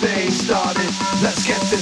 they started. Let's get this.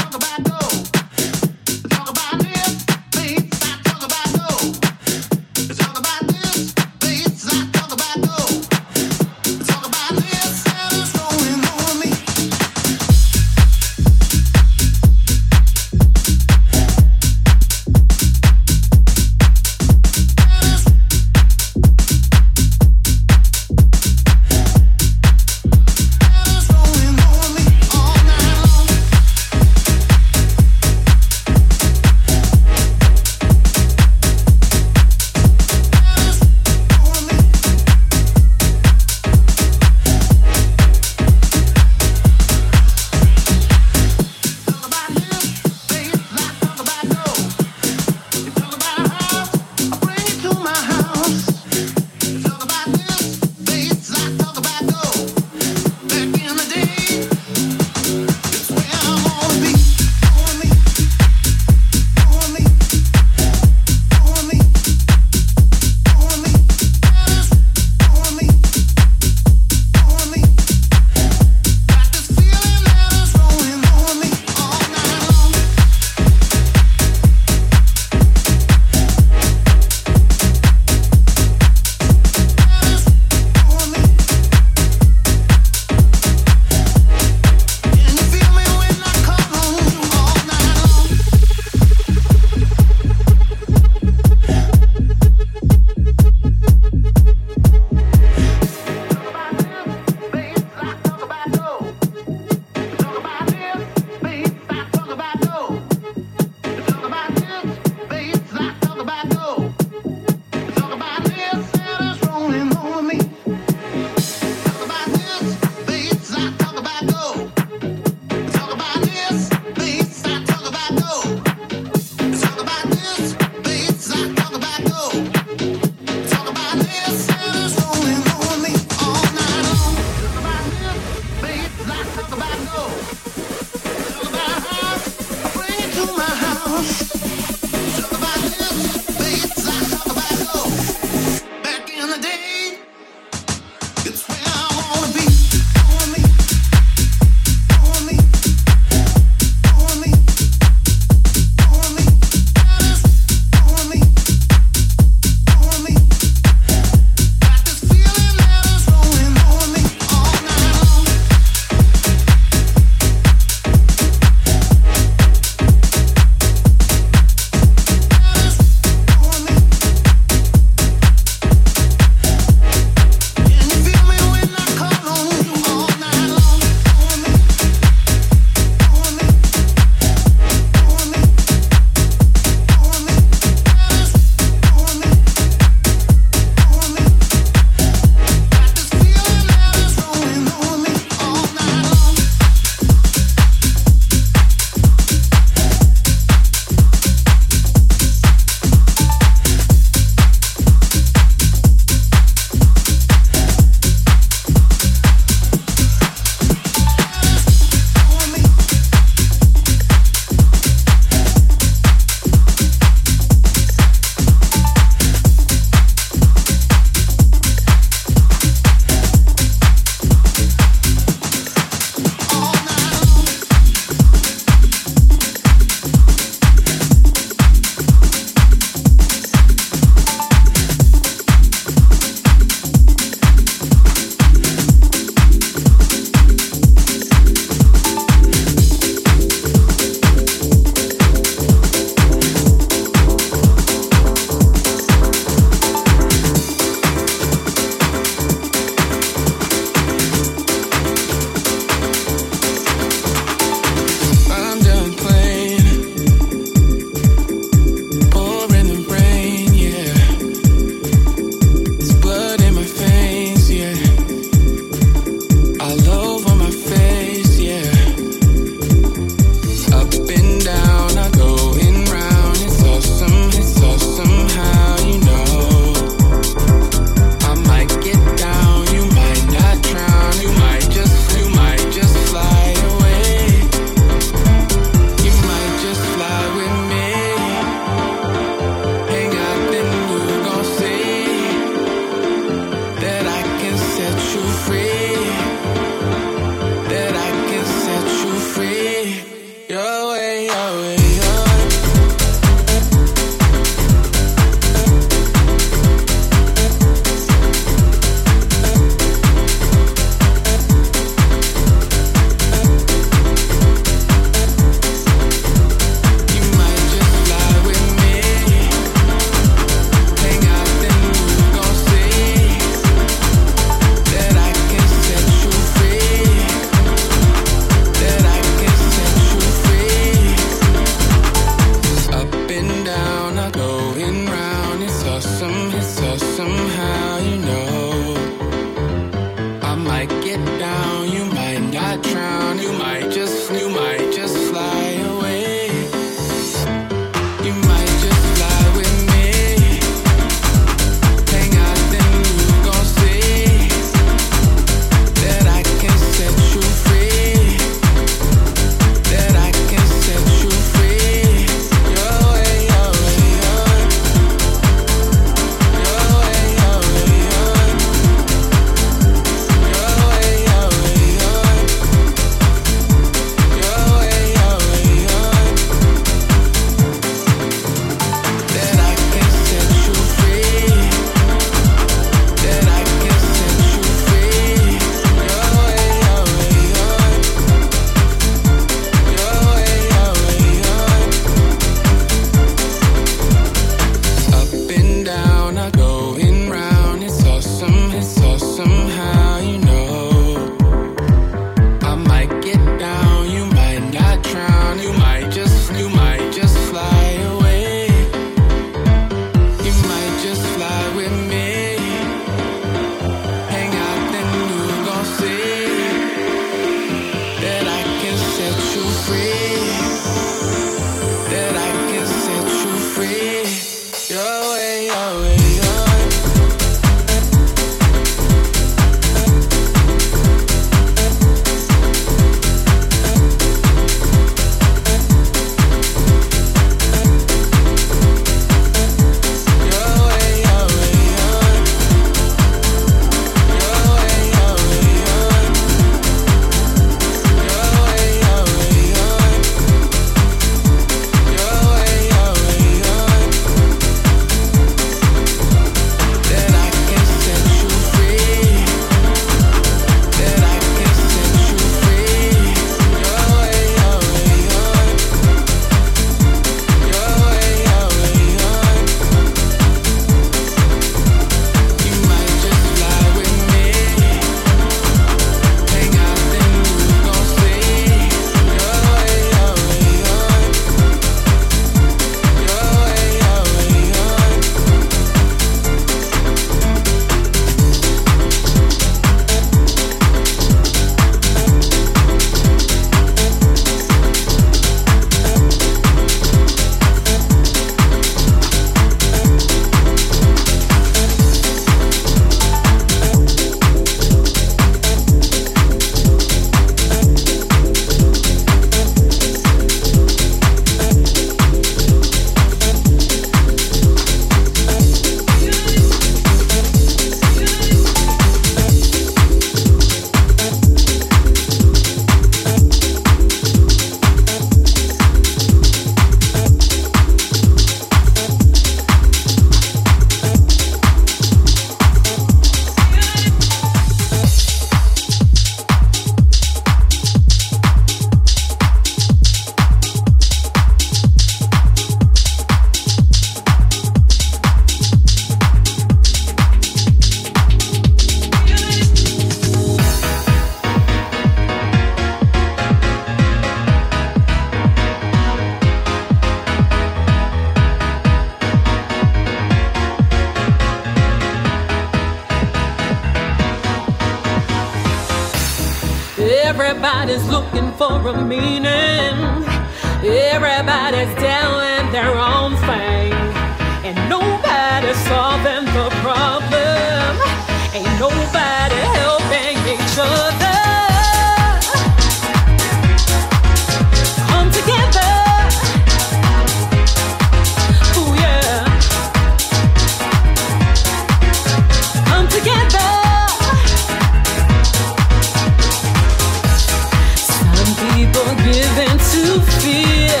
given to fear.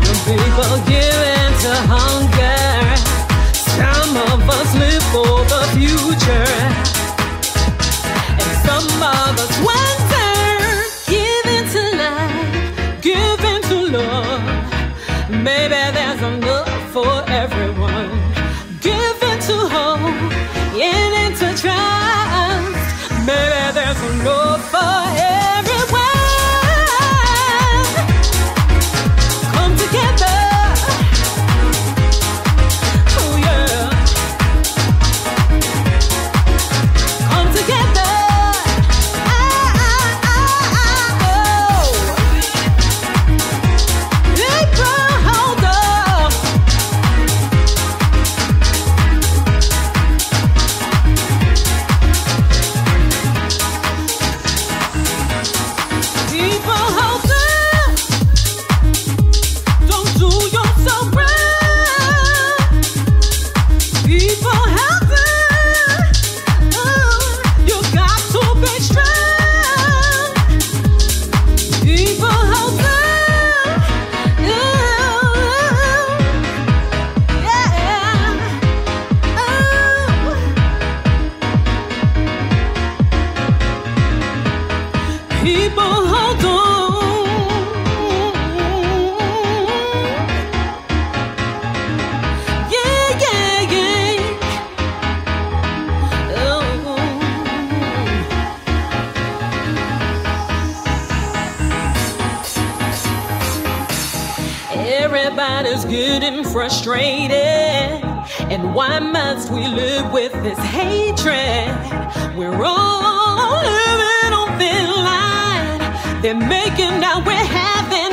Some people to hunger. Some of us live for the future. we live with this hatred. We're all living on thin line. They're making out we're having.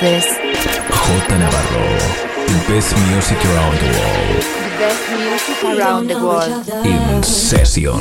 Herces. J Navarro, the best music around the world. The best music around the world. In session.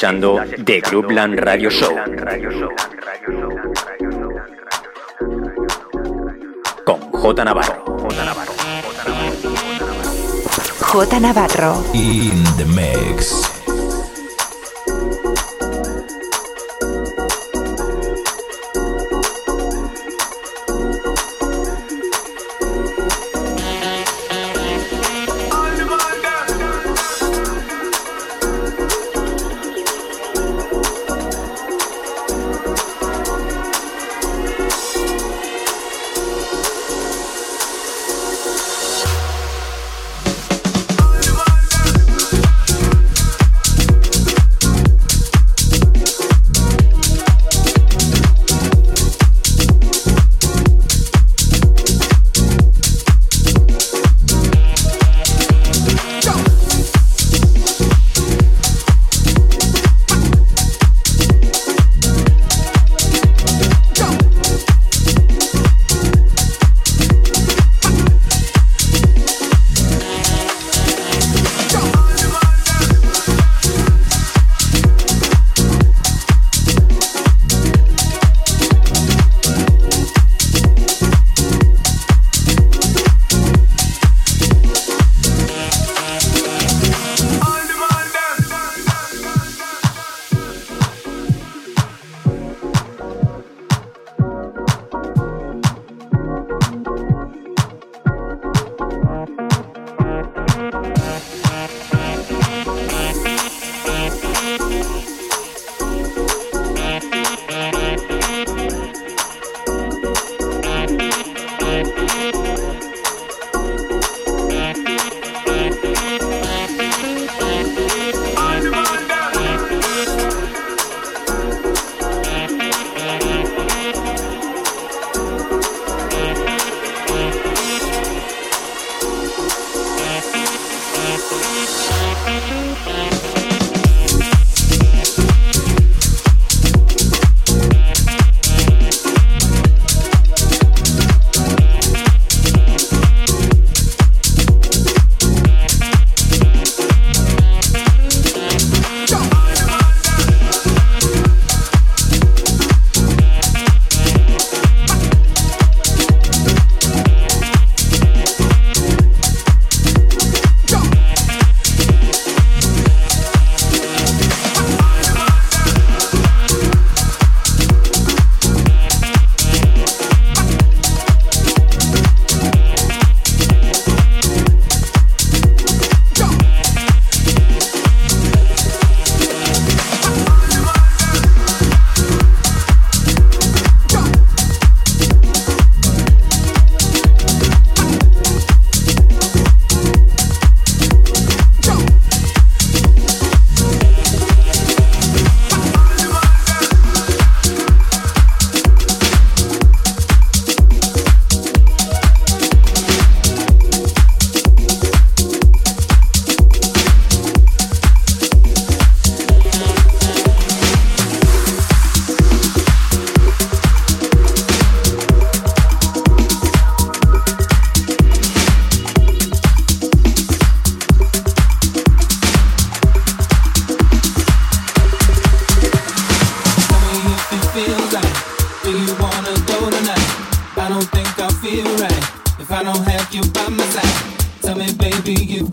Escuchando The Groupland Radio Show. Con J Navarro. J Navarro. J Navarro. In the mix.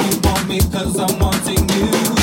you want me cause I'm wanting you.